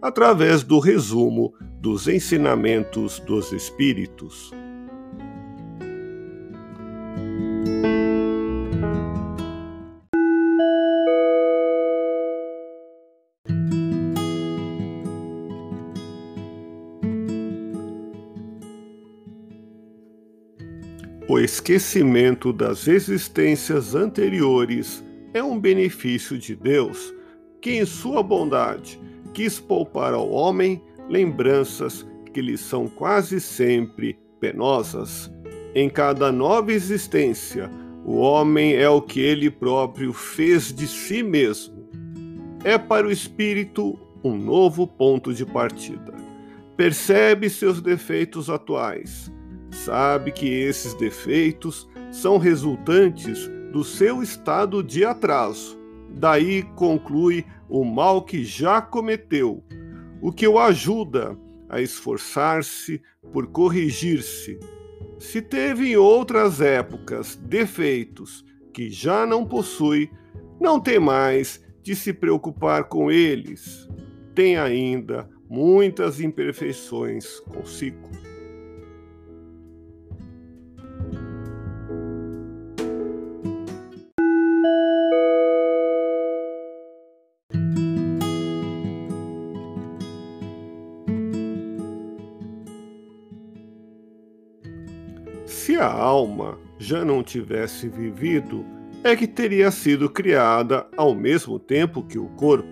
através do resumo dos ensinamentos dos Espíritos. O esquecimento das existências anteriores é um benefício de Deus, que, em sua bondade, quis poupar ao homem lembranças que lhe são quase sempre penosas. Em cada nova existência, o homem é o que ele próprio fez de si mesmo. É para o espírito um novo ponto de partida. Percebe seus defeitos atuais sabe que esses defeitos são resultantes do seu estado de atraso. Daí conclui o mal que já cometeu, o que o ajuda a esforçar-se por corrigir-se. Se teve em outras épocas defeitos que já não possui, não tem mais de se preocupar com eles. Tem ainda muitas imperfeições consigo. Se a alma já não tivesse vivido, é que teria sido criada ao mesmo tempo que o corpo.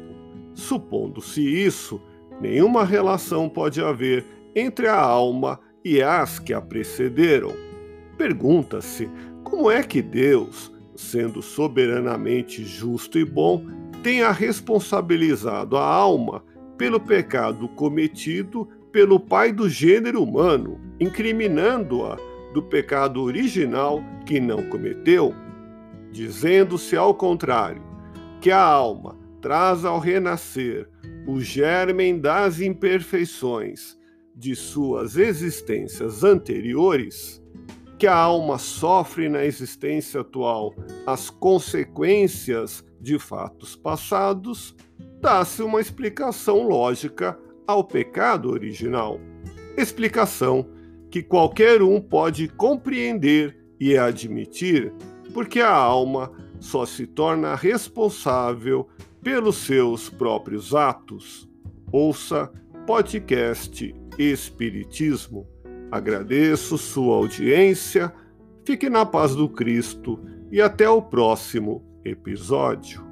Supondo-se isso, nenhuma relação pode haver entre a alma e as que a precederam. Pergunta-se como é que Deus, sendo soberanamente justo e bom, tenha responsabilizado a alma pelo pecado cometido pelo pai do gênero humano, incriminando-a do pecado original que não cometeu, dizendo-se ao contrário, que a alma traz ao renascer o germen das imperfeições de suas existências anteriores, que a alma sofre na existência atual as consequências de fatos passados, dá-se uma explicação lógica ao pecado original. Explicação que qualquer um pode compreender e admitir, porque a alma só se torna responsável pelos seus próprios atos. Ouça podcast Espiritismo. Agradeço sua audiência, fique na paz do Cristo e até o próximo episódio.